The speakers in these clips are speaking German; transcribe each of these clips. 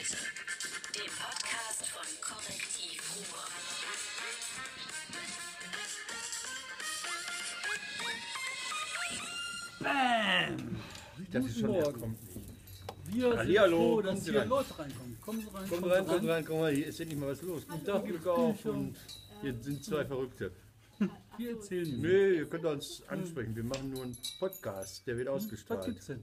heute, dem Podcast von Korrektiv Ruhr. Bam! Das ist schon, Morgen. kommt nicht. Wir sind Hallihallo, froh, kommen dass Sie hier rein. Leute reinkommen. Kommen Sie rein, Komm kommen rein, Sie komm rein, komm rein, hier ist endlich mal was los. Guten Tag, Glück auf und hier sind zwei Verrückte. Wir erzählen Ihnen. Nee, ihr könnt uns ansprechen, wir machen nur einen Podcast, der wird Was ausgestrahlt. gibt's denn?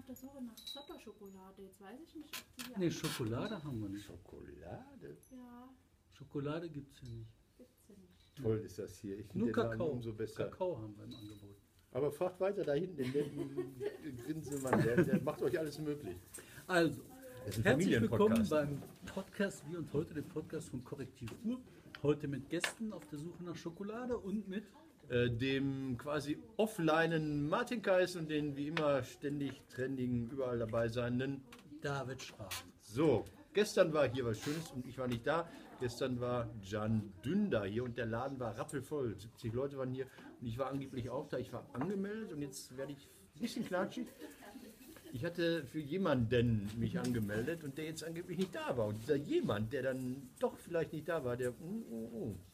Ich bin auf der Suche nach Zotter-Schokolade. Jetzt weiß ich nicht, ob die hier Nee, Schokolade haben wir nicht. Schokolade? Ja, Schokolade gibt's hier nicht. gibt's ja nicht. Toll ist das hier, ich Nur den Kakao. umso besser. Kakao haben wir im Angebot. Aber fragt weiter da hinten, den netten Grinsemann, der, der macht euch alles möglich. Also, herzlich willkommen beim Podcast wie und heute, dem Podcast von Korrektiv Uhr. Heute mit Gästen auf der Suche nach Schokolade und mit Äh, dem quasi offlinen Martin Kais und den wie immer ständig trendigen, überall dabei seienden David Schraben. So, gestern war hier was Schönes und ich war nicht da. Gestern war Jan Dünder hier und der Laden war rappelvoll. 70 Leute waren hier und ich war angeblich auch da. Ich war angemeldet und jetzt werde ich ein bisschen knatschig. Ich hatte für jemanden mich angemeldet und der jetzt angeblich nicht da war. Und dieser jemand, der dann doch vielleicht nicht da war, der. mm, mm, mm.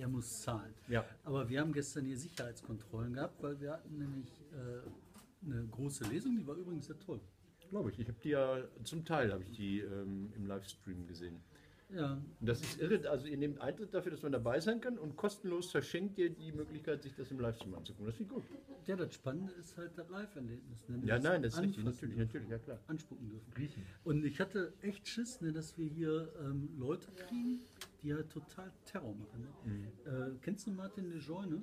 Der muss zahlen. Ja. Aber wir haben gestern hier Sicherheitskontrollen gehabt, weil wir hatten nämlich äh, eine große Lesung, die war übrigens sehr toll. Glaube ich. Ich habe die ja zum Teil habe ich die ähm, im Livestream gesehen. Ja, Und das ist irre, also ihr nehmt Eintritt dafür, dass man dabei sein kann und kostenlos verschenkt ihr die Möglichkeit, sich das im Livestream anzugucken. Das finde ich gut. ja das Spannende ist halt das Live-Erlebnis. Ne? Ja, nein, das ist richtig, natürlich, natürlich, ja klar. Anspucken dürfen. Und ich hatte echt Schiss, ne, dass wir hier ähm, Leute kriegen, die halt total Terror machen. Ne? Äh, kennst du Martin Lejeune?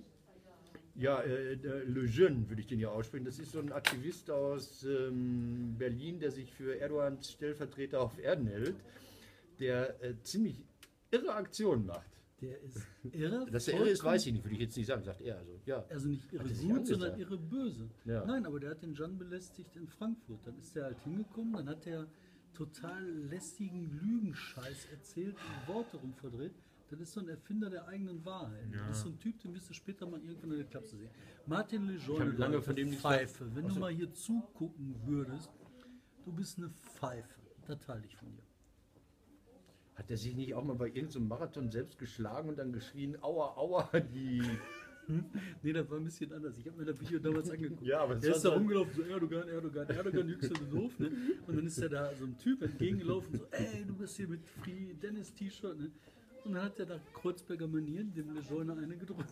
Ja, äh, der Le Jeune würde ich den ja aussprechen. Das ist so ein Aktivist aus ähm, Berlin, der sich für Erdogans Stellvertreter auf Erden hält, der äh, ziemlich irre Aktionen macht. Der ist irre. Dass er irre ist, weiß ich nicht, würde ich jetzt nicht sagen, sagt er. Also, ja. Also nicht irre gut, sondern angesagt? irre böse. Ja. Nein, aber der hat den Jan belästigt in Frankfurt. Dann ist er halt hingekommen, dann hat er total lästigen Lügenscheiß erzählt und Worte rumverdreht. Das ist so ein Erfinder der eigenen Wahrheit. Das ist so ein Typ, den wirst du später mal irgendwann in der Klapse sehen. Martin Lejeune, lange Leute, von dem Pfeife. Wenn Ach du mal hier zugucken würdest, du bist eine Pfeife. Das teile ich von dir. Hat er sich nicht auch mal bei irgendeinem Marathon selbst geschlagen und dann geschrien, aua, aua, die... Nee, das war ein bisschen anders. Ich habe mir das Video damals angeguckt. Ja, aber er ist da rumgelaufen, so Erdogan, Erdogan, Erdogan, jüngst du doof, ne? Und dann ist er da so ein Typ entgegengelaufen, so, ey, du bist hier mit Free Dennis T-Shirt, ne? Und dann hat er da Kreuzberger Manieren dem Lejeune eine gedrückt.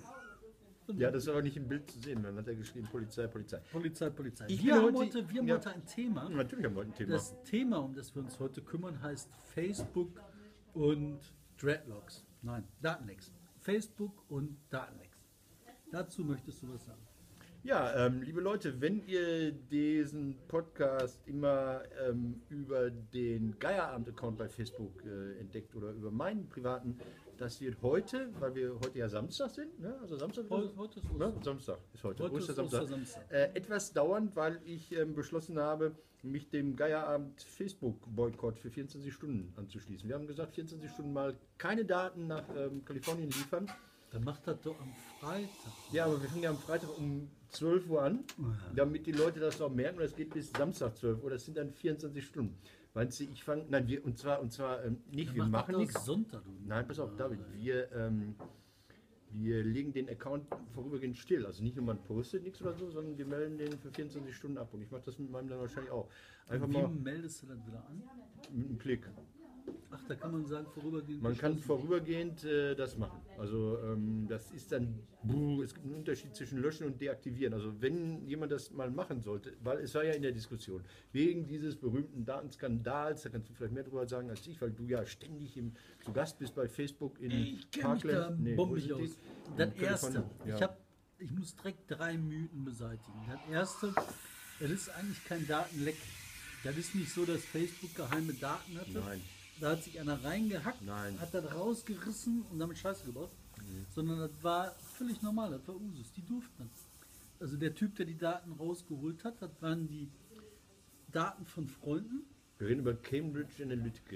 Ja, das ist aber nicht im Bild zu sehen. Dann hat er geschrien, Polizei, Polizei. Polizei, Polizei. Ich wir haben heute- heute, wir haben ja. heute ein Thema. Natürlich haben wir heute ein Thema. Das Thema, um das wir uns heute kümmern, heißt Facebook und Dreadlocks. Nein, Datenlecks. Facebook und Datenlecks. Dazu möchtest du was sagen? Ja, ähm, liebe Leute, wenn ihr diesen Podcast immer ähm, über den Geierabend-Account bei Facebook äh, entdeckt oder über meinen privaten, das wird heute, weil wir heute ja Samstag sind, ne? also Samstag, Heute- heute ist ne? Samstag ist heute, Heute ist Ostersamstag, Ostersamstag. Äh, etwas dauernd, weil ich ähm, beschlossen habe, mich dem Geierabend Facebook-Boykott für 24 Stunden anzuschließen. Wir haben gesagt, 24 Stunden mal keine Daten nach ähm, Kalifornien liefern. Dann macht das doch am Freitag. Ja, aber wir fangen ja am Freitag um 12 Uhr an, damit die Leute das auch merken. Das geht bis Samstag 12 Uhr. Das sind dann 24 Stunden. Meinst du, ich fange, nein, wir, und zwar, und zwar ähm, nicht, wir Mach machen nichts. Sonntag, du. Nein, pass auf, David, wir, ähm, wir legen den Account vorübergehend still. Also nicht nur man postet nichts oder so, sondern wir melden den für 24 Stunden ab. Und ich mache das mit meinem dann wahrscheinlich auch. Einfach Wie mal meldest du das wieder an? mit einem Klick. Ach, da kann man sagen, vorübergehend. Man kann vorübergehend äh, das machen. Also ähm, das ist dann, buh, es gibt einen Unterschied zwischen löschen und deaktivieren. Also wenn jemand das mal machen sollte, weil es war ja in der Diskussion, wegen dieses berühmten Datenskandals, da kannst du vielleicht mehr drüber sagen als ich, weil du ja ständig im, zu Gast bist bei Facebook in Ich kenne mich da Nee, aus. Das erste, ja. ich, hab, ich muss direkt drei Mythen beseitigen. Das erste, das ist eigentlich kein Datenleck. Das ist nicht so, dass Facebook geheime Daten hatte. Nein. Da hat sich einer reingehackt, Nein. hat das rausgerissen und damit Scheiße gebaut. Sondern das war völlig normal, das war Usus. Die durften das. Also der Typ, der die Daten rausgeholt hat, das waren die Daten von Freunden. Wir reden über Cambridge Analytica.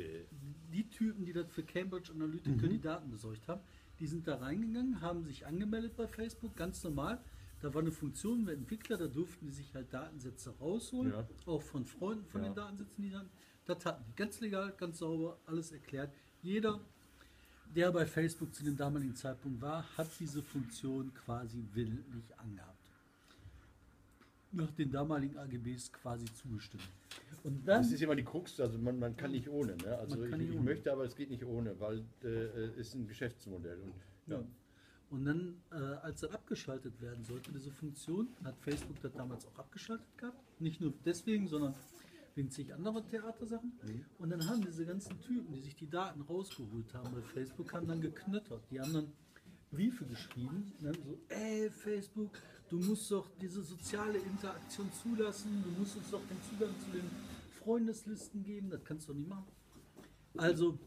die Typen, die das für Cambridge Analytica Mhm. die Daten besorgt haben, die sind da reingegangen, haben sich angemeldet bei Facebook, ganz normal. Da war eine Funktion für Entwickler, da durften die sich halt Datensätze rausholen, Ja. auch von Freunden von Ja. den Datensätzen, die dann. Das hatten die. Ganz legal, ganz sauber, alles erklärt. Jeder, der bei Facebook zu dem damaligen Zeitpunkt war, hat diese Funktion quasi willentlich angehabt. Nach den damaligen AGBs quasi zugestimmt. Und dann, Das ist immer die Krux, also man, man kann nicht ohne. Ne? Also Man ich, ich ohne. möchte, aber es geht nicht ohne, weil äh, ist ein Geschäftsmodell. Und, ja. Und dann, äh, als das abgeschaltet werden sollte, diese Funktion, hat Facebook das damals auch abgeschaltet gehabt. Nicht nur deswegen, sondern wegen zig anderer Theatersachen. Und dann haben diese ganzen Typen, die sich die Daten rausgeholt haben bei Facebook, haben dann geknöttert. Die haben dann Briefe geschrieben, ne, so, ey Facebook, du musst doch diese soziale Interaktion zulassen, du musst uns doch den Zugang zu den Freundeslisten geben, das kannst du doch nicht machen. Also,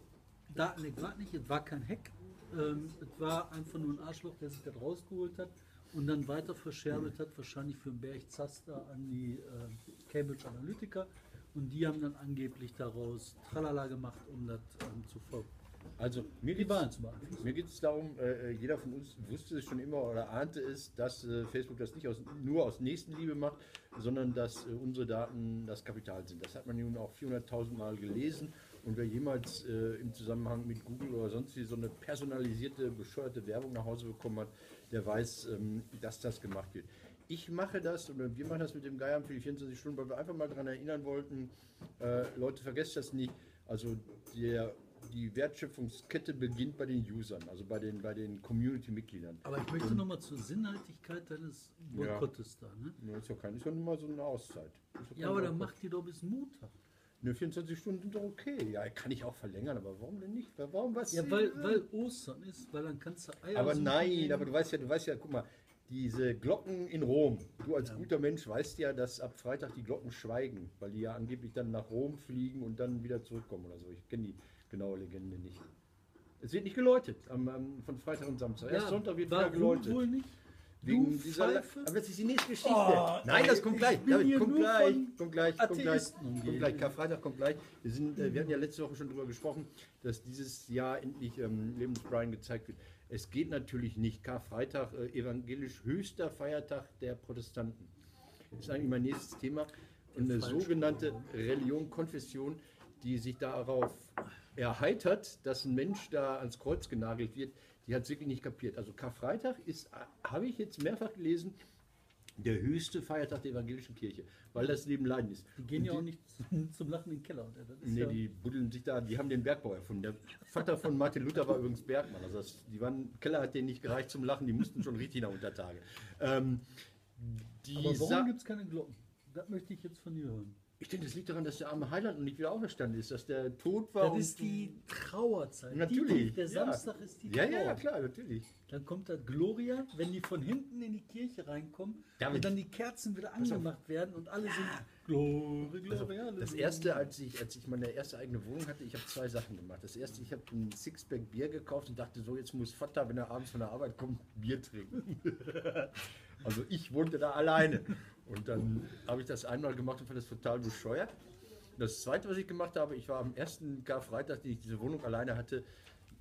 Datenleck war nicht, es war kein Hack, ähm, es war einfach nur ein Arschloch, der sich das rausgeholt hat und dann weiter verscherbelt hat, wahrscheinlich für den Berg Zaster an die äh, Cambridge Analytica und die haben dann angeblich daraus Tralala gemacht, um das ähm, zu folgen. Also mir geht es darum, äh, jeder von uns wusste es schon immer oder ahnte es, dass äh, Facebook das nicht aus, nur aus Nächstenliebe macht, sondern dass äh, unsere Daten das Kapital sind. Das hat man nun auch 400.000 Mal gelesen. Und wer jemals äh, im Zusammenhang mit Google oder sonst wie so eine personalisierte, bescheuerte Werbung nach Hause bekommen hat, der weiß, ähm, dass das gemacht wird. Ich mache das oder wir machen das mit dem Geier für die 24 Stunden, weil wir einfach mal daran erinnern wollten, äh, Leute, vergesst das nicht. Also der, die Wertschöpfungskette beginnt bei den Usern, also bei den, bei den Community-Mitgliedern. Aber ich möchte nochmal zur Sinnhaltigkeit deines Boykottes da. Ne? Ja, ist ja kein, ist ja nur mal so eine Auszeit. Ja, aber dann macht die doch bis Montag. Ne, 24 Stunden sind doch okay. Ja, kann ich auch verlängern, aber warum denn nicht? Warum was? Ja, weil, weil Ostern ist, weil dann kannst du Eier aber nein, aber du weißt ja, du weißt ja, guck mal, diese Glocken in Rom. Du als guter Mensch weißt ja, dass ab Freitag die Glocken schweigen, weil die ja angeblich dann nach Rom fliegen und dann wieder zurückkommen oder so. Ich kenne die genaue Legende nicht. Es wird nicht geläutet am, am, von Freitag und Samstag. Erst Sonntag wird wieder geläutet. wohl nicht? Wegen Du dieser Pfeife? aber das ist die nächste Geschichte. Oh, Nein, das kommt ich gleich. David, kommt gleich, kommt gleich, kommt gleich, kommt gleich. Karfreitag kommt gleich. Wir, sind, äh, wir hatten ja letzte Woche schon darüber gesprochen, dass dieses Jahr endlich ähm, Lebensbrian gezeigt wird. Es geht natürlich nicht. Karfreitag, äh, evangelisch höchster Feiertag der Protestanten. Das ist eigentlich mein nächstes Thema. Und eine sogenannte Religion, Konfession, die sich darauf erheitert, dass ein Mensch da ans Kreuz genagelt wird, die hat es wirklich nicht kapiert. Also Karfreitag ist, äh, habe ich jetzt mehrfach gelesen, der höchste Feiertag der evangelischen Kirche, weil das Leben Leiden ist. Die gehen Und ja auch nicht zum, zum Lachen in den Keller. Nee, ja, die buddeln sich da, die haben den Bergbau erfunden. Der Vater von Martin Luther war übrigens Bergmann. Also das, die waren, Keller hat denen nicht gereicht zum Lachen, die mussten schon richtig nach Untertage. Ähm, die aber warum gibt es keine Glocken? Das möchte ich jetzt von dir hören. Ich denke, das liegt daran, dass der arme Heiland noch nicht wieder auferstanden ist, dass der tot war. Das ist die Trauerzeit. Natürlich. Die, der ja. Samstag ist die Ja, Trauer. ja, ja, klar, natürlich. Dann kommt das Gloria, wenn die von hinten in die Kirche reinkommen David. und dann die Kerzen wieder angemacht werden und alle sind Glory, Gloria. Also, Das erste, als ich, als ich meine erste eigene Wohnung hatte, ich habe zwei Sachen gemacht. Das erste, ich habe ein Sixpack Bier gekauft und dachte, so jetzt muss Vater, wenn er abends von der Arbeit kommt, Bier trinken. also ich wohnte da alleine. Und dann habe ich das einmal gemacht und fand das total bescheuert. Das zweite, was ich gemacht habe, ich war am ersten Karfreitag, den ich diese Wohnung alleine hatte,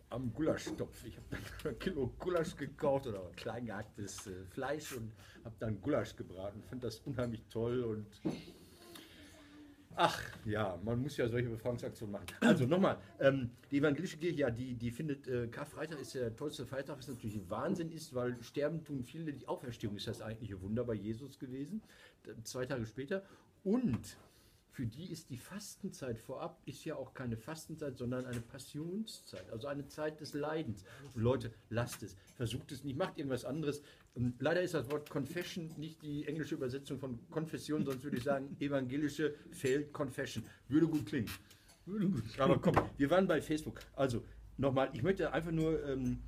am Gulaschtopf. Ich habe dann ein Kilo Gulasch gekauft oder klein gehacktes äh, Fleisch und habe dann Gulasch gebraten. Fand das unheimlich toll und Ach ja, man muss ja solche Befragungsaktionen machen. Also nochmal, ähm, die evangelische Kirche, ja, die, die findet, äh, Karfreitag ist der tollste Feiertag, was natürlich ein Wahnsinn ist, weil sterben tun viele, die Auferstehung ist das eigentliche Wunder bei Jesus gewesen, zwei Tage später. Und für die ist die Fastenzeit vorab, ist ja auch keine Fastenzeit, sondern eine Passionszeit, also eine Zeit des Leidens. Und Leute, lasst es, versucht es nicht, macht irgendwas anderes. Und leider ist das Wort Confession nicht die englische Übersetzung von Konfession, sonst würde ich sagen, evangelische Failed Confession. Würde gut klingen. Würde gut Aber komm, wir waren bei Facebook. Also, nochmal, ich möchte einfach nur ähm,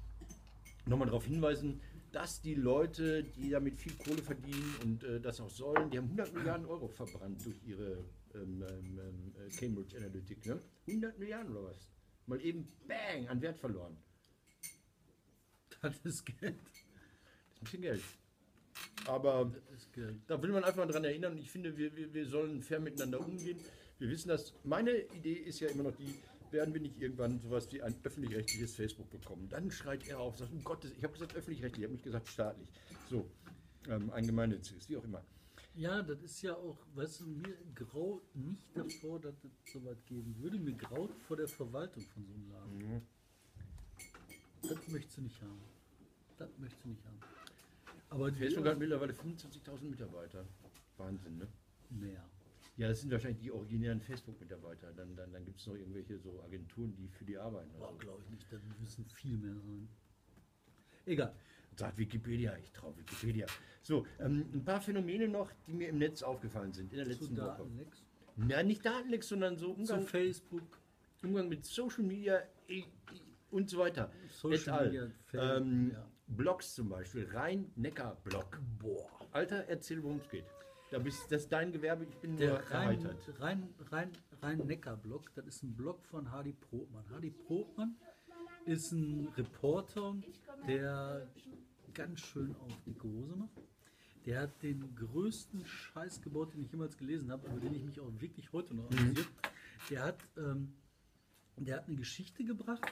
nochmal darauf hinweisen, dass die Leute, die damit viel Kohle verdienen und äh, das auch sollen, die haben 100 Milliarden Euro verbrannt durch ihre ähm, ähm, ähm, äh, Cambridge Analytic. Ne? 100 Milliarden oder was? Mal eben bang an Wert verloren. Das ist Geld. Das ist ein bisschen Geld. Aber Geld. da will man einfach daran erinnern. Ich finde, wir, wir, wir sollen fair miteinander umgehen. Wir wissen das. Meine Idee ist ja immer noch die, werden wir nicht irgendwann sowas wie ein öffentlich-rechtliches Facebook bekommen? Dann schreit er auf, sagt, um Gottes, ich habe gesagt öffentlich-rechtlich, ich habe nicht gesagt staatlich. So, ähm, ein gemeinnütziges, wie auch immer. Ja, das ist ja auch, weißt du, mir graut nicht davor, dass es so weit geben würde. Mir graut vor der Verwaltung von so einem Laden. Das möchtest du nicht haben. Das möchtest du nicht haben. Aber Facebook hat mittlerweile 25.000 Mitarbeiter. Wahnsinn, ne? mehr. Ja, das sind wahrscheinlich die originären Facebook-Mitarbeiter. Dann, dann, dann gibt es noch irgendwelche so Agenturen, die für die arbeiten. Boah, Also. glaube ich nicht. Da müssen viel mehr sein. Egal. Sagt Wikipedia, ich traue Wikipedia. So, ähm, ein paar Phänomene noch, die mir im Netz aufgefallen sind in der Zu letzten Woche. Datenlecks. Ja, nicht Datenlecks, sondern so Zu Umgang, Facebook. Umgang mit Social Media äh, und so weiter. Social. Media, Facebook, ähm, ja. Blogs zum Beispiel, Rhein-Neckar-Blog. Boah. Alter, erzähl, worum es geht. Da bist, das ist dein Gewerbe, ich bin Der Rhein, erheitert. Rhein, Rhein, Rhein-Neckar-Blog, das ist ein Blog von Hardy Probmann. Hardy Probmann ist ein Reporter, der ganz schön auf die Hose macht. Der hat den größten Scheiß gebaut, den ich jemals gelesen habe, über den ich mich auch wirklich heute noch amüsiert. Der hat, ähm, der hat eine Geschichte gebracht.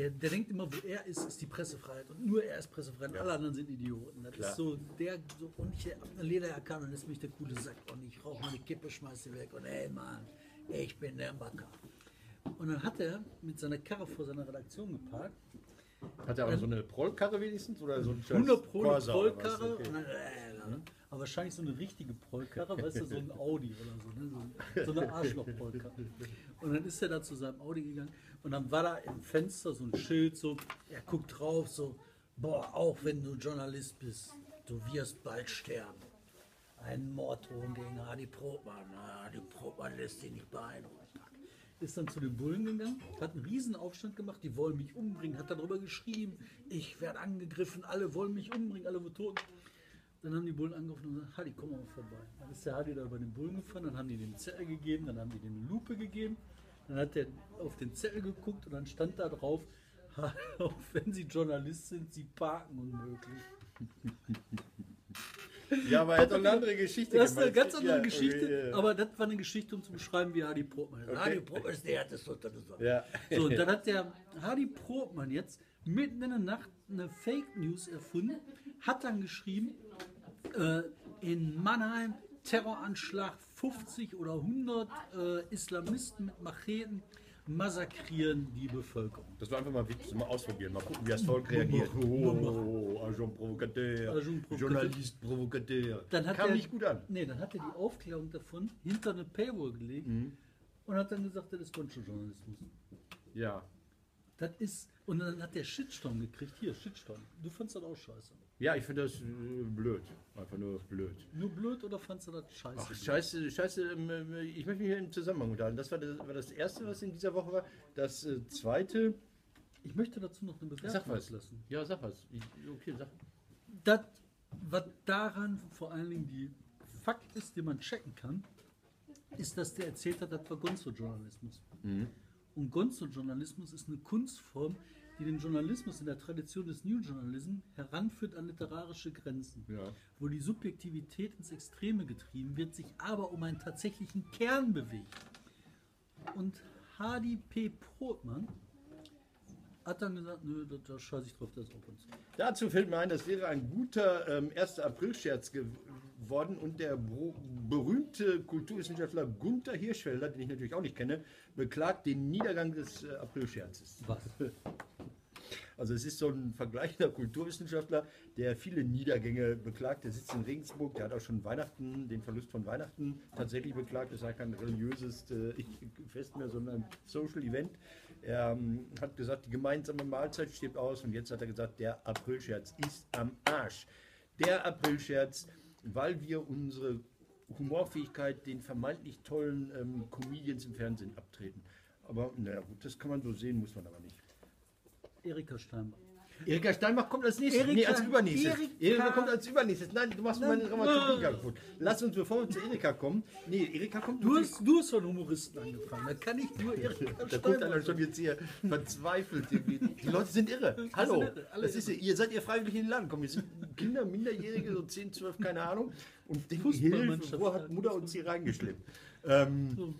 Der, der denkt immer, wo er ist, ist die Pressefreiheit. Und nur er ist Pressefreiheit. Ja. Alle anderen sind Idioten. Das Klar. ist so, der, so, und ich hab eine Lederjacke an und ist mich der coole Sack. Und ich rauche meine Kippe, schmeiß sie weg. Und ey, Mann, ich bin der Macker. Und dann hat er mit seiner Karre vor seiner Redaktion geparkt. Hat er aber so eine Prollkarre wenigstens? Oder so ein scheiß 100 Pro? Prollkarre. Okay. Und dann, äh, ne? Aber wahrscheinlich so eine richtige Prollkarre, weißt du, so ein Audi oder so. Ne? So, so eine Arschloch-Prollkarre. Und dann ist er da zu seinem Audi gegangen und dann war da im Fenster so ein Schild, so, er guckt drauf, so, boah, auch wenn du Journalist bist, du wirst bald sterben. Ein Morddrohung gegen Hardy Probmann. Na, Hardy Probmann lässt sich nicht beeindrucken. Ist dann zu den Bullen gegangen, hat einen riesen Aufstand gemacht, die wollen mich umbringen, hat darüber geschrieben, ich werde angegriffen, alle wollen mich umbringen, alle wird tot. Dann haben die Bullen angerufen und gesagt, Hardy, komm mal vorbei. Dann ist der Hardy da über den Bullen gefahren, dann haben die den Zettel gegeben, dann haben die den Lupe gegeben, dann hat der auf den Zettel geguckt und dann stand da drauf, auch wenn Sie Journalist sind, Sie parken unmöglich. Ja, aber er hat doch eine andere Geschichte Das ist eine ganz andere Ja, Geschichte, okay, ja. aber das war eine Geschichte, um zu beschreiben, wie Hardy Probmann ist. Okay. Hardy Probmann ist der härteste unter den Sonnen. Ja. So, und dann hat der Hardy Probmann jetzt mitten in der Nacht eine Fake News erfunden, hat dann geschrieben, äh, in Mannheim Terroranschlag, 50 oder 100 äh, Islamisten mit Macheten massakrieren die Bevölkerung. Das war einfach mal Witz, mal ausprobieren, mal gucken, wie das Volk reagiert. Oh, Agent Provocateur, Agent Provocateur. Journalist Provocateur. Dann hat Kam er, nicht gut an. Nee, dann hat er die Aufklärung davon hinter eine Paywall gelegt Mhm. und hat dann gesagt, das ist Grundschuljournalismus. Ja. Das ist, und dann hat der Shitstorm gekriegt. Hier, Shitstorm. Du fandst das auch scheiße. Ja, ich finde das äh, blöd. Einfach nur blöd. Nur blöd oder fandst du das scheiße? Ach, scheiße, scheiße, ähm, äh, ich möchte mich hier im Zusammenhang unterhalten. Das war das, war das Erste, was in dieser Woche war. Das äh, Zweite, Ich möchte dazu noch eine sag Bewertung was. lassen. Ja, sag was. Ich, okay, sag. Das, was daran vor allen Dingen die Fakt ist, den man checken kann, ist, dass der erzählt hat, das war Gonzo-Journalismus. Und Gonzo-Journalismus ist eine Kunstform, die den Journalismus in der Tradition des New Journalism heranführt an literarische Grenzen, Ja. wo die Subjektivität ins Extreme getrieben wird, sich aber um einen tatsächlichen Kern bewegt. Und Hardy P. Brotmann hat dann gesagt, nö, da, da scheiße ich drauf, das ist auch Kunst. Dazu fällt mir ein, das wäre ein guter ähm, 1. April-Scherz geworden und der berühmte Kulturwissenschaftler Gunther Hirschfelder, den ich natürlich auch nicht kenne, beklagt den Niedergang des äh, Aprilscherzes. Was? Also es ist so ein vergleichender Kulturwissenschaftler, der viele Niedergänge beklagt. Der sitzt in Regensburg, der hat auch schon Weihnachten, den Verlust von Weihnachten tatsächlich beklagt. Das ist ja kein religiöses äh, Fest mehr, sondern ein Social Event. Er ähm, hat gesagt, die gemeinsame Mahlzeit stirbt aus und jetzt hat er gesagt, der Aprilscherz ist am Arsch. Der Aprilscherz, weil wir unsere Humorfähigkeit den vermeintlich tollen ähm, Comedians im Fernsehen abtreten. Aber naja gut, das kann man so sehen, muss man aber nicht. Erika Steinbach. Erika Steinbach kommt als nächstes. Erika- nee, als übernächstes. Erika- Erika, kommt als übernächstes. Nein, du machst meine Dramaturgie kaputt. Lass uns, bevor wir zu Erika kommen. Nee, Erika kommt Du hast, du hast von Humoristen angefangen, da kann ich nur Erika Da guckt einer schon jetzt hier verzweifelt. Die, die Leute sind irre. Hallo. sind irre, alle Das ist, ihr seid ihr freiwillig in den Laden gekommen. Wir sind Kinder, Minderjährige, so 10, 12, keine Ahnung. Und denken, Hilfe, wo hat Mutter uns hier reingeschleppt? Ähm,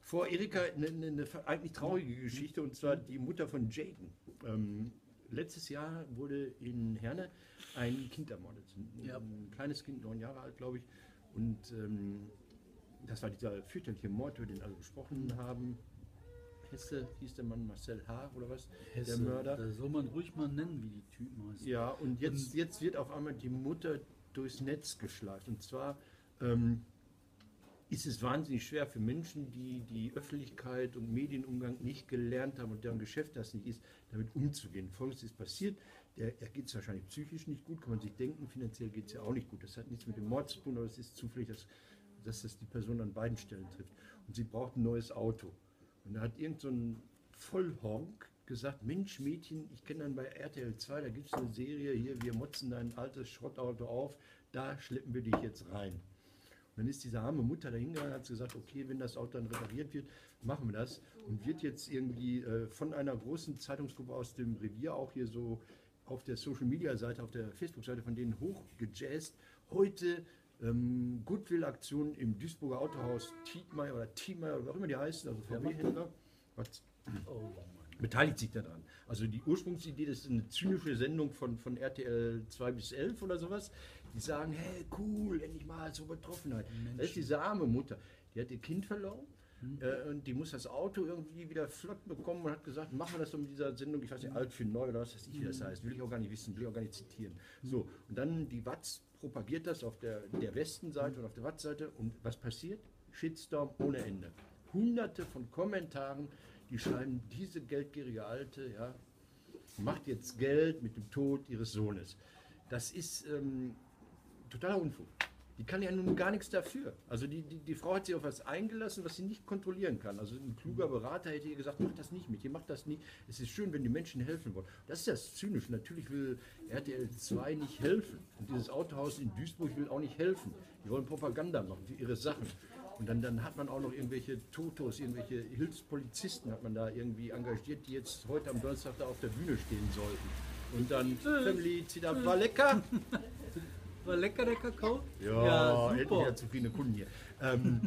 vor Erika eine, eine, eine eigentlich traurige Geschichte und zwar die Mutter von Jaden. Ähm, letztes Jahr wurde in Herne ein Kind ermordet. Ein, Ja. ein kleines Kind, neun Jahre alt, glaube ich. Und ähm, das war dieser fürchterliche Mord, über den alle gesprochen haben. Hesse hieß der Mann Marcel H. oder was? Hesse, Der Mörder. Da soll man ruhig mal nennen, wie die Typen heißen. Ja, und jetzt, jetzt wird auf einmal die Mutter durchs Netz geschleift. Und zwar ähm, ist es wahnsinnig schwer für Menschen, die die Öffentlichkeit und Medienumgang nicht gelernt haben und deren Geschäft das nicht ist, damit umzugehen. Folgendes ist passiert. Der, er geht es wahrscheinlich psychisch nicht gut, kann man sich denken. Finanziell geht es ja auch nicht gut. Das hat nichts mit dem Mord zu tun, aber es ist zufällig, dass, dass das die Person an beiden Stellen trifft. Und sie braucht ein neues Auto. Und da hat irgend so ein Vollhonk gesagt, Mensch Mädchen, ich kenne dann bei RTL 2, da gibt es eine Serie hier, wir motzen dein altes Schrottauto auf, da schleppen wir dich jetzt rein. Dann ist diese arme Mutter dahingegangen und hat gesagt, okay, wenn das Auto dann repariert wird, machen wir das. Und wird jetzt irgendwie äh, von einer großen Zeitungsgruppe aus dem Revier auch hier so auf der Social Media Seite, auf der Facebook-Seite von denen hochgejazzt. Heute ähm, Goodwill-Aktion im Duisburger Autohaus Tietmeier oder Tietmeier oder wie auch immer die heißen, also VW-Händler. Oh, Mann. Beteiligt sich daran. Also die Ursprungsidee, das ist eine zynische Sendung von, von RTL 2 bis 11 oder sowas. Die sagen, hey, cool, endlich mal so Betroffenheit. Da ist diese arme Mutter, die hat ihr Kind verloren. Äh, und die muss das Auto irgendwie wieder flott bekommen und hat gesagt, machen wir das doch mit dieser Sendung, ich weiß nicht, alt für neu oder was weiß ich, wie das heißt, will ich auch gar nicht wissen, will ich auch gar nicht zitieren. So, und dann die Watz propagiert das auf der, der Westenseite und auf der Watz-Seite und was passiert? Shitstorm ohne Ende. Hunderte von Kommentaren, die schreiben, diese geldgierige Alte, ja, macht jetzt Geld mit dem Tod ihres Sohnes. Das ist ähm, totaler Unfug. Die kann ja nun gar nichts dafür. Also die, die, die Frau hat sich auf was eingelassen, was sie nicht kontrollieren kann. Also ein kluger Berater hätte ihr gesagt, mach das nicht mit, ihr macht das nicht. Es ist schön, wenn die Menschen helfen wollen. Das ist das Zynische. Natürlich will RTL 2 nicht helfen. Und dieses Autohaus in Duisburg will auch nicht helfen. Die wollen Propaganda machen für ihre Sachen. Und dann, dann hat man auch noch irgendwelche Totos, irgendwelche Hilfspolizisten hat man da irgendwie engagiert, die jetzt heute am Donnerstag da auf der Bühne stehen sollten. Und dann, Family, zieht ab, war lecker. War lecker der Kakao? Ja, endlich super. wieder zufriedene Kunden hier. Ähm,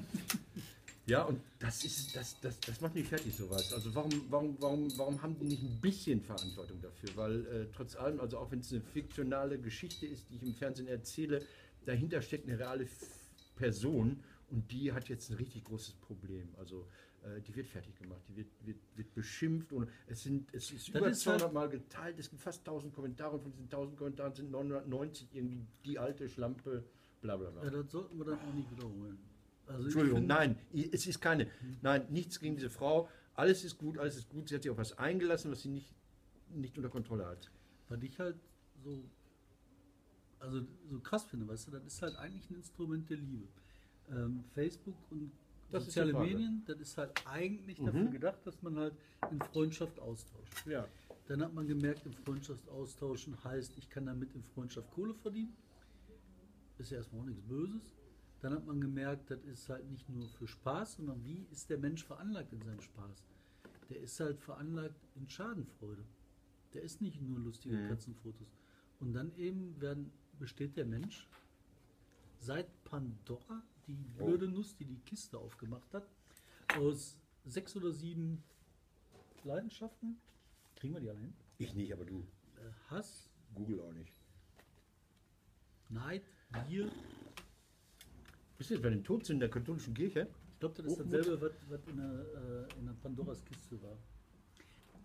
ja, und das ist, das, das, das macht mich fertig, sowas. Also warum, warum, warum, warum haben die nicht ein bisschen Verantwortung dafür? Weil äh, trotz allem, also auch wenn es eine fiktionale Geschichte ist, die ich im Fernsehen erzähle, dahinter steckt eine reale Person und die hat jetzt ein richtig großes Problem. Also äh, die wird fertig gemacht, die wird, wird, wird beschimpft und es sind es ist Das über ist halt- 200 Mal geteilt, es gibt fast 1000 Kommentare und von diesen 1000 Kommentaren sind 990 irgendwie die alte Schlampe, bla bla bla. Ja, das sollten wir dann auch nicht wiederholen. Also Entschuldigung, nein, es ist keine. Nein, nichts gegen diese Frau. Alles ist gut, alles ist gut. Sie hat sich auf was eingelassen, was sie nicht, nicht unter Kontrolle hat. Was ich halt so, also so krass finde, weißt du, das ist halt eigentlich ein Instrument der Liebe. Ähm, Facebook und Das soziale. Medien, das ist halt eigentlich Mhm. dafür gedacht, dass man halt in Freundschaft austauscht. Ja. Dann hat man gemerkt, in Freundschaft austauschen heißt, ich kann damit in Freundschaft Kohle verdienen. Ist ja erstmal auch nichts Böses. Dann hat man gemerkt, das ist halt nicht nur für Spaß, sondern wie ist der Mensch veranlagt in seinem Spaß? Der ist halt veranlagt in Schadenfreude. Der ist nicht nur lustige Mhm. Katzenfotos. Und dann eben werden, besteht der Mensch seit Pandora, die Oh. blöde Nuss, die die Kiste aufgemacht hat, aus sechs oder sieben Leidenschaften. Kriegen wir die alle hin? Ich nicht, aber du. Äh, Hass, Google auch nicht. Neid, Gier. Bist du jetzt bei den Todsünden der katholischen Kirche? Ich glaube, das ist Hochmut. dasselbe, was, was in, der, äh, in der Pandoras Kiste war.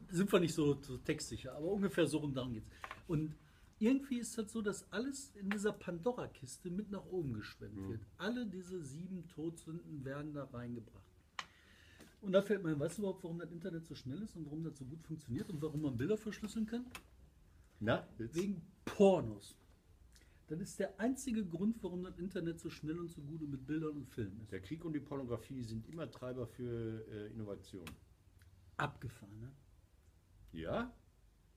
Sind wir nicht so, so textsicher, aber ungefähr so rum darum geht's. Und irgendwie ist das so, dass alles in dieser Pandora-Kiste mit nach oben geschwemmt wird. Alle diese sieben Todsünden werden da reingebracht. Und da fällt mir, weißt du überhaupt, warum das Internet so schnell ist und warum das so gut funktioniert und warum man Bilder verschlüsseln kann? Na, jetzt. Wegen Pornos. Das ist der einzige Grund, warum das Internet so schnell und so gut mit Bildern und Filmen ist. Der Krieg und die Pornografie sind immer Treiber für äh, Innovation. Abgefahren, ne? Ja?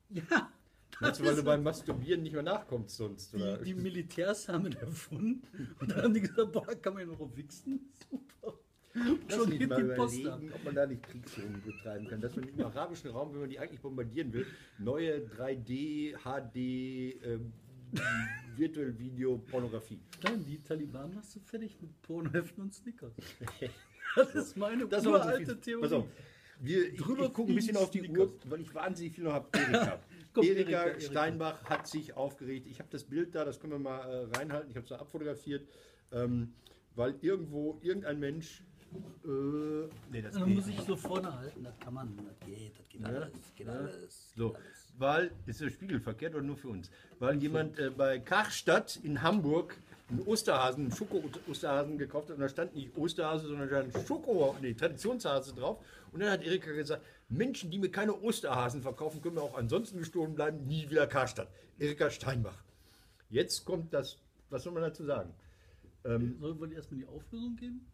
Ja. Meinst du, weil du beim Masturbieren nicht mehr nachkommst sonst? Oder? Die, die Militärs haben es erfunden und dann haben die gesagt, boah, kann man ja noch auf wichsen? Super. Lass Schon geht mal die Post überlegen, ab. ob man da nicht Kriegsführung betreiben kann. Dass man im arabischen Raum, wenn man die eigentlich bombardieren will, neue 3D, HD, ähm, Virtual Video, Pornografie. Nein, die Taliban machst du fertig mit Pornoheften und Snickers. Das ist meine Das uralte. Theorie. Pass auf. Wir, ich, Drüber ich gucke ein bisschen auf die Snickers. Uhr, weil ich wahnsinnig viel noch habe. Erika. Komm, Erika, Erika, Erika. Steinbach hat sich aufgeregt. Ich habe das Bild da, das können wir mal äh, reinhalten. Ich habe es da abfotografiert. Ähm, weil irgendwo irgendein Mensch. Äh, nee, das Dann geht muss ich so vorne halten, das kann man, das geht, das geht Ja, alles, geht ja. alles. So, geht alles. weil, ist der Spiegel verkehrt oder nur für uns? Weil jemand äh, bei Karstadt in Hamburg einen Osterhasen, einen Schoko-Osterhasen gekauft hat und da stand nicht Osterhase, sondern da stand Schoko, nee, Traditionshase drauf. Und dann hat Erika gesagt, Menschen, die mir keine Osterhasen verkaufen, können mir auch ansonsten gestohlen bleiben, nie wieder Karstadt. Erika Steinbach. Jetzt kommt das, was soll man dazu sagen? Ähm, Sollen wir erstmal die Auflösung geben?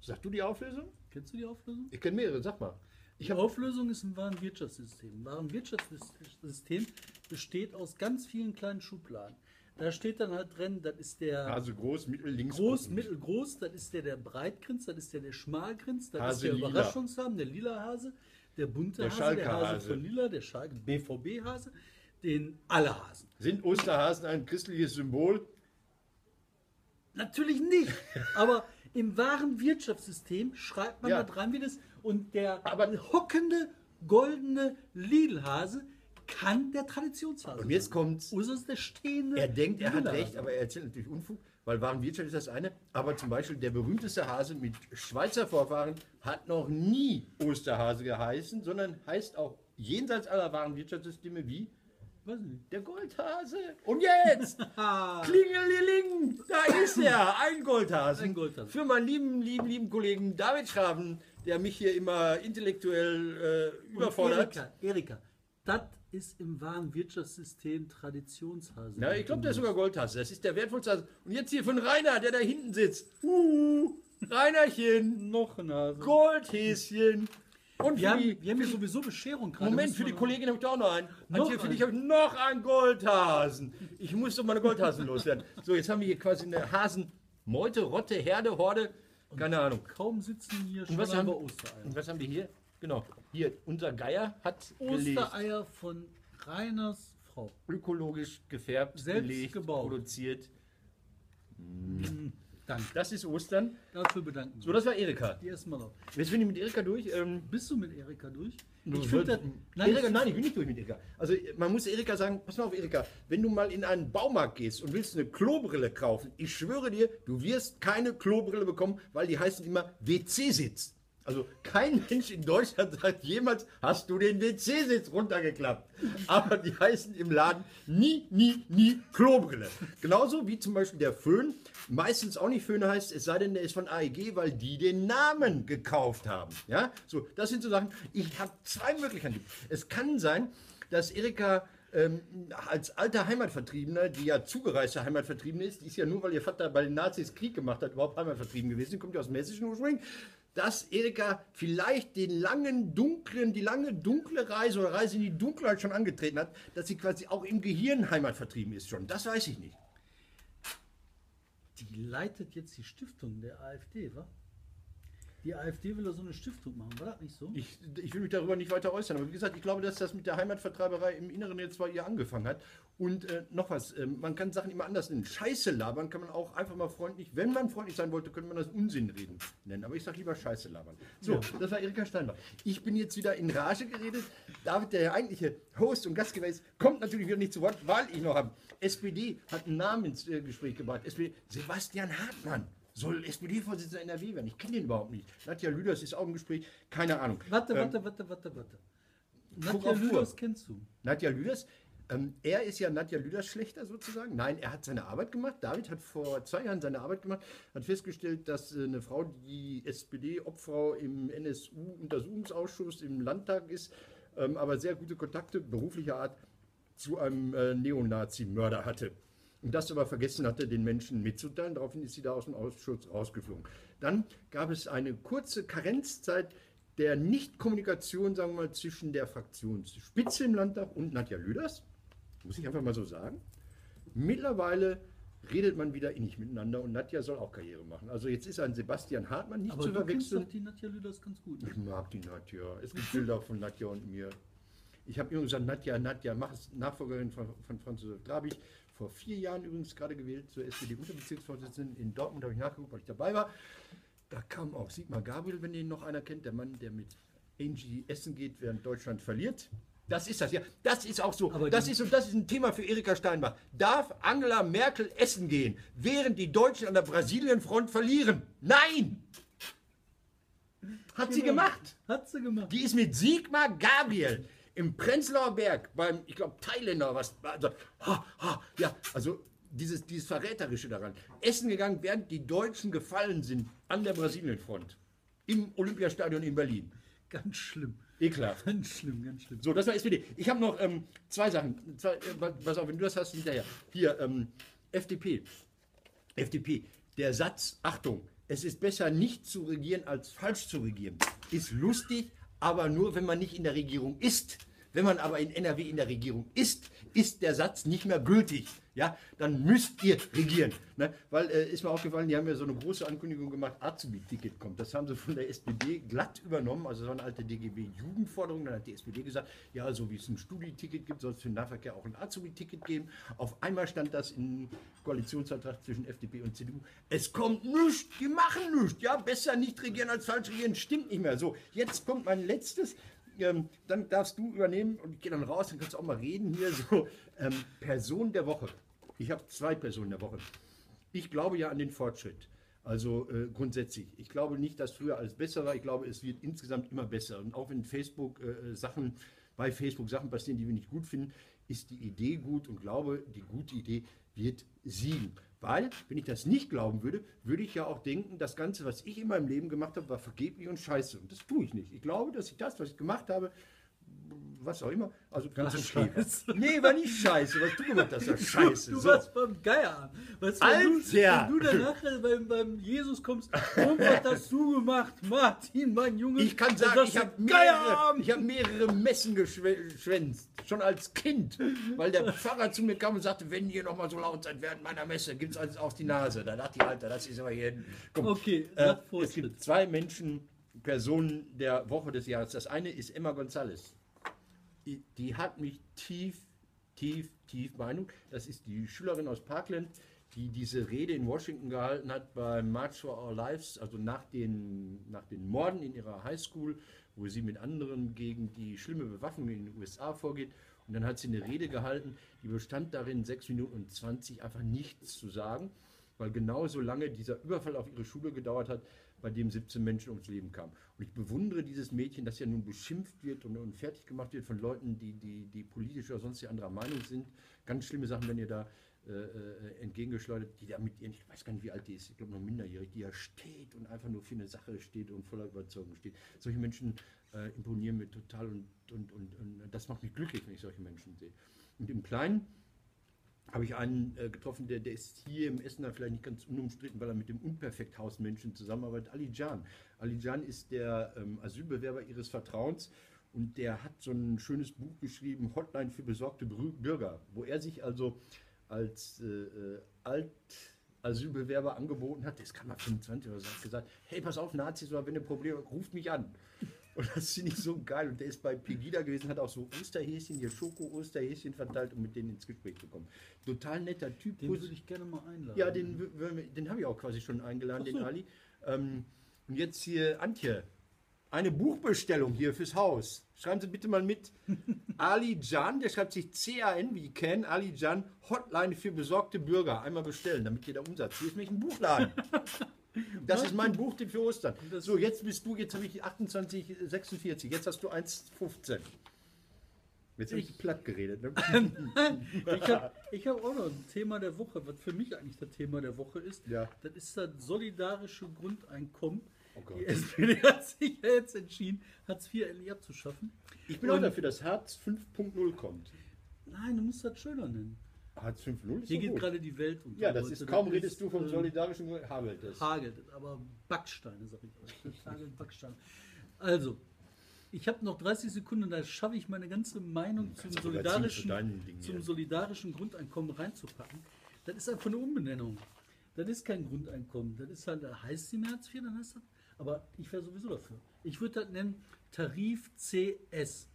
sag du die Auflösung? Kennst du die Auflösung? Ich kenne mehrere, sag mal. Die Auflösung ist ein Warenwirtschaftssystem. Ein Warenwirtschaftssystem besteht aus ganz vielen kleinen Schubladen. Da steht dann halt drin, das ist der Also groß, mittel, links. groß, gucken. mittelgroß, das ist der, der breit grinst, das ist der, der schmal grinst, das Hase ist der lila. Überraschungshasen, der lila Hase, der bunte Der Hase, der Hase von lila, der Schalke, BVB-Hase, den alle Hasen. Sind Osterhasen ein christliches Symbol? Natürlich nicht, aber im wahren Wirtschaftssystem schreibt man Ja. da dran, wie das, und der Aber- hockende, goldene Lidl-Hase kann der Traditionshase Und jetzt kommt's. Ist der stehende Er denkt, er hat recht, aber er erzählt natürlich Unfug, weil Warenwirtschaft ist das eine. Aber zum Beispiel der berühmteste Hase mit Schweizer Vorfahren hat noch nie Osterhase geheißen, sondern heißt auch jenseits aller Warenwirtschaftssysteme wie der Goldhase. Und jetzt, Klingelingeling, da ist er, ein Goldhasen. Ein Goldhasen. Für meinen lieben, lieben, lieben Kollegen David Schraven, der mich hier immer intellektuell äh, Und überfordert. Erika, Erika, das ist im wahren Wirtschaftssystem Traditionshase. Ja, ich glaube, der ist sogar Goldhase. Das ist der wertvollste Hase. Und jetzt hier von Rainer, der da hinten sitzt. Uh, Reinerchen, noch ein Hase. Goldhäschen. Und Wir haben, die, wir haben hier sowieso Bescherung gerade. Moment, für die Kollegin habe ich da auch noch einen. Und Noch hier für dich habe ich noch einen Goldhasen. Ich muss doch meine Goldhasen loswerden. So, jetzt haben wir hier quasi eine Hasenmeute, Rotte, Herde, Horde. Keine Ahnung. Kaum sitzen hier schon Und was, haben haben, wir Ostereier. und was haben wir hier? Genau. Hier, unser Geier hat gelegt. Ostereier von Reiners Frau. ökologisch gefärbt, Selbst gelegt, gebaut. produziert. Danke. Das ist Ostern. Dafür bedanken So, wir das war Erika. Die essen wir noch. Jetzt bin ich mit Erika durch. Ähm, Bist du mit Erika durch? ich finde das. Nein, Erika, ich- nein, ich bin nicht durch mit Erika. Also man muss Erika sagen, pass mal auf Erika, wenn du mal in einen Baumarkt gehst und willst eine Klobrille kaufen, ich schwöre dir, du wirst keine Klobrille bekommen, weil die heißen immer WC-Sitz. Also kein Mensch in Deutschland sagt jemals, hast du den WC-Sitz runtergeklappt. Aber die heißen im Laden nie, nie, nie Klobrille. Genauso wie zum Beispiel der Föhn meistens auch nicht Föhn heißt, es sei denn, der ist von AEG, weil die den Namen gekauft haben. Ja, so, das sind so Sachen. Ich habe zwei Möglichkeiten. Es kann sein, dass Erika ähm, als alter Heimatvertriebener, die ja zugereiste Heimatvertriebene ist, die ist ja nur, weil ihr Vater bei den Nazis Krieg gemacht hat, überhaupt Heimatvertrieben gewesen, kommt ja aus dem hessischen Ursprung, dass Erika vielleicht den langen, dunklen, die lange, dunkle Reise oder Reise in die Dunkelheit schon angetreten hat, dass sie quasi auch im Gehirn heimatvertrieben ist schon. Das weiß ich nicht. Die leitet jetzt die Stiftung der AfD, wa? Die AfD will doch so eine Stiftung machen, war das nicht so? Ich, ich will mich darüber nicht weiter äußern, aber wie gesagt, ich glaube, dass das mit der Heimatvertreiberei im Inneren jetzt bei ihr angefangen hat. Und äh, noch was, ähm, man kann Sachen immer anders nennen. Scheiße labern kann man auch einfach mal freundlich, wenn man freundlich sein wollte, könnte man das Unsinn reden nennen. Aber ich sage lieber Scheiße labern. So, das war Erika Steinbach. Ich bin jetzt wieder in Rage geredet. David, der eigentliche Host und Gastgeber ist, kommt natürlich wieder nicht zu Wort, weil ich noch habe. SPD hat einen Namen ins äh, Gespräch gebracht. SPD, Sebastian Hartmann. Soll SPD-Vorsitzender NRW werden? Ich kenne den überhaupt nicht. Nadja Lüders ist auch im Gespräch. Keine Ahnung. Warte, Ähm, warte, warte, warte, warte. Nadja. Lüders kennst du. Nadja Lüders, ähm, er ist ja Nadja Lüders schlechter sozusagen. Nein, er hat seine Arbeit gemacht. David hat vor zwei Jahren seine Arbeit gemacht, hat festgestellt, dass äh, eine Frau, die SPD-Obfrau im NSU-Untersuchungsausschuss im Landtag ist, ähm, aber sehr gute Kontakte beruflicher Art zu einem äh, Neonazi-Mörder hatte. Und das aber vergessen hatte, den Menschen mitzuteilen. Daraufhin ist sie da aus dem Ausschuss rausgeflogen. Dann gab es eine kurze Karenzzeit der Nichtkommunikation, sagen wir mal, zwischen der Fraktionsspitze im Landtag und Nadja Lüders. Muss ich einfach mal so sagen. Mittlerweile redet man wieder innig miteinander und Nadja soll auch Karriere machen. Also jetzt ist ein Sebastian Hartmann nicht Aber zu verwechseln. doch die Nadja Lüders ganz gut. Ich mag die Nadja. Es gibt Bilder von Nadja und mir. Ich habe immer gesagt, Nadja, Nadja, mach es Nachfolgerin von, von Franz Josef Drabig. Vor vier Jahren übrigens gerade gewählt zur SPD-Unterbezirksvorsitzenden. In Dortmund habe ich nachgeguckt, weil ich dabei war. Da kam auch Sigmar Gabriel, wenn den noch einer kennt, der Mann, der mit Angie essen geht, während Deutschland verliert. Das ist das, ja. Das ist auch so. Aber das ist und das ist ein Thema für Erika Steinbach. Darf Angela Merkel essen gehen, während die Deutschen an der Brasilienfront verlieren? Nein! Hat sie Genau. gemacht. Hat sie gemacht. Die ist mit Sigmar Gabriel im Prenzlauer Berg beim, ich glaube, Thailänder, was, also, ha, ha, ja, also dieses, dieses Verräterische daran. Essen gegangen, während die Deutschen gefallen sind an der Brasilienfront. Im Olympiastadion in Berlin. Ganz schlimm. Ekelhaft. Ganz schlimm, ganz schlimm. So, das war SPD. Ich habe noch ähm, zwei Sachen. Zwei, äh, pass auf, wenn du das hast, hinterher. Hier, ähm, FDP. FDP. Der Satz, Achtung, es ist besser nicht zu regieren als falsch zu regieren, ist lustig, aber nur, wenn man nicht in der Regierung ist. Wenn man aber in NRW in der Regierung ist, ist der Satz nicht mehr gültig. Ja, dann müsst ihr regieren. Ne? Weil, äh, ist mir aufgefallen, die haben ja so eine große Ankündigung gemacht, Azubi-Ticket kommt. Das haben sie von der SPD glatt übernommen. Also so eine alte DGB-Jugendforderung. Dann hat die SPD gesagt, ja, so wie es ein Studi-Ticket gibt, soll es für den Nahverkehr auch ein Azubi-Ticket geben. Auf einmal stand das im Koalitionsvertrag zwischen FDP und CDU. Es kommt nichts, die machen nichts. Ja, besser nicht regieren als falsch regieren. Stimmt nicht mehr. So, jetzt kommt mein letztes. Ähm, dann darfst du übernehmen und ich gehe dann raus, dann kannst du auch mal reden hier. So, ähm, Person der Woche. Ich habe zwei Personen der Woche. Ich glaube ja an den Fortschritt. Also äh, grundsätzlich. Ich glaube nicht, dass früher alles besser war. Ich glaube, es wird insgesamt immer besser. Und auch wenn Facebook äh, Sachen, bei Facebook Sachen passieren, die wir nicht gut finden, ist die Idee gut und glaube, die gute Idee wird siegen. Weil, wenn ich das nicht glauben würde, würde ich ja auch denken, das Ganze, was ich in meinem Leben gemacht habe, war vergeblich und scheiße. Und das tue ich nicht. Ich glaube, dass ich das, was ich gemacht habe, was auch immer, also ganz War okay. war. scheiße. Nee, war nicht scheiße. Was du gemacht hast, war scheiße. Du So. warst beim Geier. Du, wenn, du, wenn du dann nachher beim, beim Jesus kommst, was hast du gemacht? Martin, mein Junge. Ich kann sagen, ich du, habe mehrere, ich hab mehrere Messen geschwä- geschwänzt, schon als Kind, weil der Pfarrer zu mir kam und sagte, wenn ihr noch mal so laut seid während meiner Messe, gibt's alles auf die Nase. Da dachte ich, Alter, das ist aber hier... Komm, Okay, äh, es gibt zwei Menschen, Personen der Woche des Jahres. Das eine ist Emma Gonzalez. Die, hat mich tief, tief, tief beeindruckt. Das ist die Schülerin aus Parkland, die diese Rede in Washington gehalten hat beim March for Our Lives, also nach den, nach den Morden in ihrer Highschool, wo sie mit anderen gegen die schlimme Bewaffnung in den USA vorgeht. Und dann hat sie eine Rede gehalten, die bestand darin, 6 Minuten und 20 einfach nichts zu sagen, weil genau so lange dieser Überfall auf ihre Schule gedauert hat, bei dem 17 Menschen ums Leben kamen. Und ich bewundere dieses Mädchen, das ja nun beschimpft wird und, und fertig gemacht wird von Leuten, die, die, die politisch oder sonst anderer Meinung sind. Ganz schlimme Sachen, wenn ihr da äh, äh, entgegengeschleudert, die da mit ihren, ich weiß gar nicht, wie alt die ist, ich glaube noch minderjährig, die ja steht und einfach nur für eine Sache steht und voller Überzeugung steht. Solche Menschen äh, imponieren mir total und, und, und, und das macht mich glücklich, wenn ich solche Menschen sehe. Und im Kleinen habe ich einen äh, getroffen, der, der ist hier im Essener vielleicht nicht ganz unumstritten, weil er mit dem Unperfekthausmenschen zusammenarbeitet. Ali Can. Ali Can ist der ähm, Asylbewerber ihres Vertrauens und der hat so ein schönes Buch geschrieben, Hotline für besorgte Bürger, wo er sich also als äh, äh, Alt-Asylbewerber angeboten hat. Ist gerade mal 25 oder so, hat gesagt, hey, pass auf, Nazis, wenn ihr Probleme habt, ruft mich an. Und das finde ich so geil. Und der ist bei Pegida gewesen, hat auch so Osterhäschen, hier Schoko-Osterhäschen verteilt, um mit denen ins Gespräch zu kommen. Total netter Typ. Den würde ich gerne mal einladen. ja, den, den habe ich auch quasi schon eingeladen, so. den Ali. Ähm, und jetzt hier, Antje, eine Buchbestellung hier fürs Haus. Schreiben Sie bitte mal mit. Ali Jan, der schreibt sich C-A-N wie Ken, Ali Jan, Hotline für besorgte Bürger. Einmal bestellen, damit hier der Umsatz. Hier ist nämlich ein Buchladen. Das ist mein Buchtipp für Ostern. So, jetzt bist du, jetzt habe ich 28, 46, jetzt hast du 1,15. Jetzt habe ich platt geredet. Ne? Ich habe ich hab auch noch ein Thema der Woche, was für mich eigentlich das Thema der Woche ist. Ja. Das ist das solidarische Grundeinkommen. Oh. Die SPD hat sich ja jetzt entschieden, Hartz IV endlich abzuschaffen. Ich bin auch Und- dafür, dass Hartz 5.0 kommt. Nein, du musst das schöner nennen. Hartz 5.0 ist Hier doch geht gut. gerade die Welt unter. Ja, das ist, kaum Das redest du vom ähm, solidarischen hagelt es. Hagelt, aber Backsteine, sag ich euch. Hagelt Backsteine. Also, ich habe noch 30 Sekunden, da schaffe ich meine ganze Meinung zum du überziehen solidarischen, zum solidarischen Grundeinkommen reinzupacken. Das ist einfach eine Umbenennung. Das ist kein Grundeinkommen. Das ist halt, heißt sie mehr als 4, dann heißt das. Aber ich wäre sowieso dafür. Ich würde das nennen Tarif CS.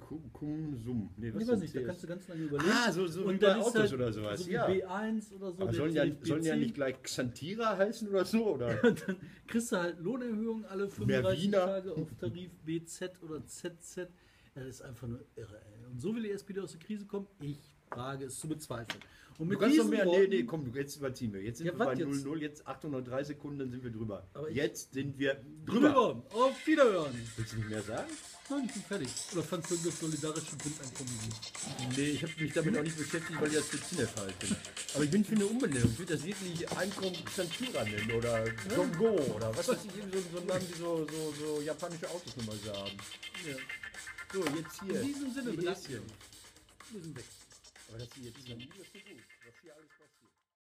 Cum, cum sum. Nee, Ich was weiß sind nicht, da kannst du ganz lange überlegen. Ah, so- so wie Und bei dann ist Autos oder sowas, So wie ja. B1 oder so. Aber sollen ja, sollen ja B10. nicht gleich Xantira heißen oder so? Oder? Dann kriegst du halt Lohnerhöhung alle 35 Wiener. Tage auf Tarif BZ oder ZZ. Das ist einfach nur irre, ey. Und so will die SPD aus der Krise kommen? Ich wage es zu bezweifeln. Und Du mit kannst noch diesen mehr. Nee, Worten, nee, komm, du, jetzt überziehen wir. Jetzt sind Ja, wir bei jetzt? 0-0, jetzt 803 Sekunden, dann sind wir drüber. Aber ich- jetzt sind wir drüber. drüber. Auf Wiederhören. Willst du nicht mehr sagen? Nein, ich bin fertig. Oder fandst du das solidarische Grundeinkommen gut? Nee, ich habe mich damit auch nicht beschäftigt, weil ich das für Zinef halte. Aber ich bin für eine Umbenennung. Ich würde das wirklich Einkommen Santura nennen oder Gongo oder was weiß ich, irgendwie so, so einen Namen, die so, so, so japanische Autos nun mal so haben. Ja. So, jetzt hier. In diesem Sinne wir sind weg. Aber das hier jetzt ist ja nie so gut,